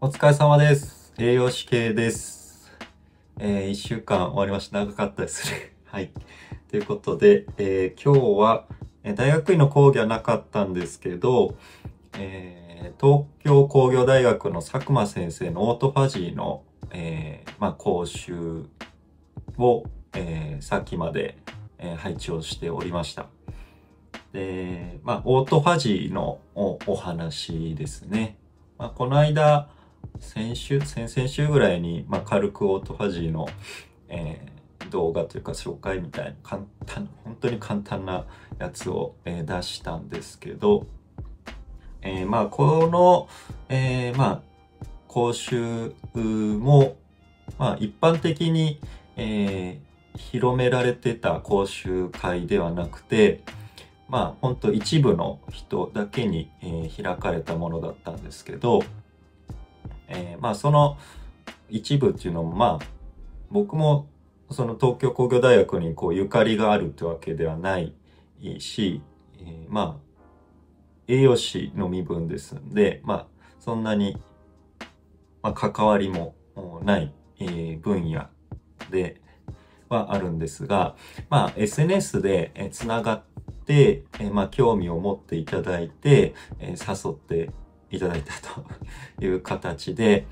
お疲れ様です。栄養士系です。えー、一週間終わりました。長かったですね。はい。ということで、えー今日は、え大学院の講義はなかったんですけど、えー東京工業大学の佐久間先生のオートファジーの、えーまあ、講習を、えーさっきまで、えー配置をしておりました。で、まあ、オートファジーのお話ですね。まあ、この間、先週、先々週ぐらいに、まあ、軽くオートファジーの、えー動画というか紹介みたいな簡単、本当に簡単なやつを、えー出したんですけど、えーまあ、この、えまあ、講習も、まあ、一般的に、え広められてた講習会ではなくて、まあ、本当一部の人だけに、え開かれたものだったんですけど、えーまあ、その一部っていうのも、まあ、僕も、その東京工業大学にこうゆかりがあるってわけではないし、えーまあ、栄養士の身分ですんで、まあ、そんなに、まあ、関わりもない、えー分野ではあるんですが、まあ、SNS でつながって、えーまあ、興味を持っていただいて、えー誘っていただいたという形で、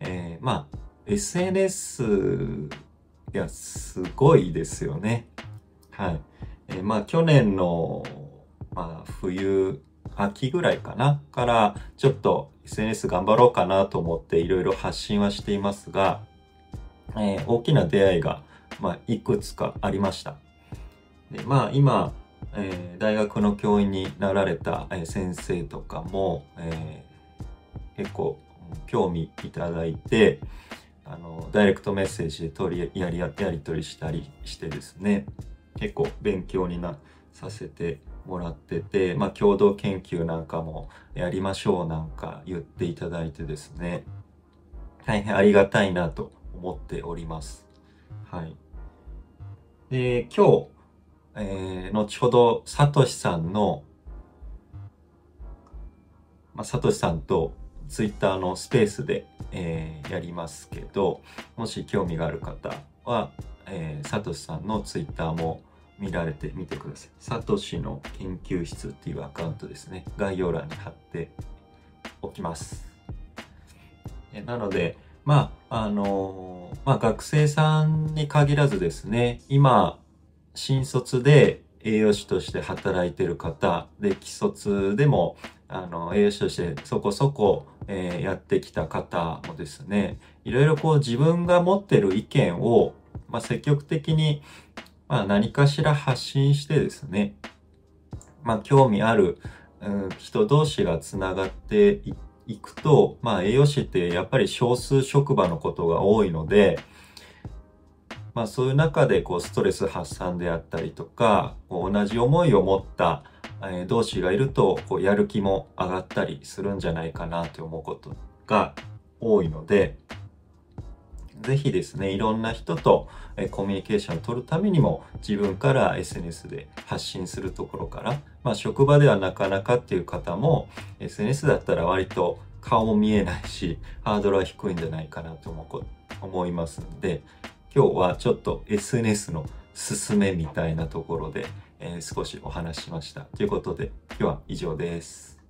えーまあ、SNS、いや、すごいですよね。はい。えーまあ、去年の、まあ、冬、秋ぐらいかなから、ちょっと SNS 頑張ろうかなと思っていろいろ発信はしていますが、えー大きな出会いが、まあ、いくつかありました。でまあ、今、えー大学の教員になられた、え先生とかも、えー結構興味いただいて、あの、ダイレクトメッセージで取り、やり、やり取りしたりしてですね、結構勉強にな、させてもらってて、まあ、共同研究なんかもやりましょうなんか言っていただいてですね、大変ありがたいなと思っております。はい。で、今日、えー後ほど、サトシさんの、まあ、サトシさんとツイッターのスペースで、えーやりますけど、もし興味がある方は、えーサトシさんのツイッターも見られてみてください。サトシの研究室っていうアカウントですね。概要欄に貼っておきます。えなので、まあ、あのーまあ、学生さんに限らずですね、今、新卒で栄養士として働いてる方、で、既卒でも、あの、栄養士としてそこそこ、えーやってきた方もですね、いろいろこう自分が持ってる意見を、まあ、積極的に、まあ、何かしら発信してですね、まあ、興味ある、うん人同士がつながっていいくと、まあ、栄養士ってやっぱり少数職場のことが多いので、まあ、そういう中でこうストレス発散であったりとか、こう同じ思いを持った、え同士がいると、こうやる気も上がったりするんじゃないかなと思うことが多いので、ぜひですね、いろんな人と、えコミュニケーションを取るためにも自分から SNS で発信するところから、まあ職場ではなかなかっていう方も SNS だったら割と顔も見えないし、ハードルは低いんじゃないかなと思うこ思いますんで、今日はちょっと SNS のすすめみたいなところで、えー少しお話しました。ということで、今日は以上です。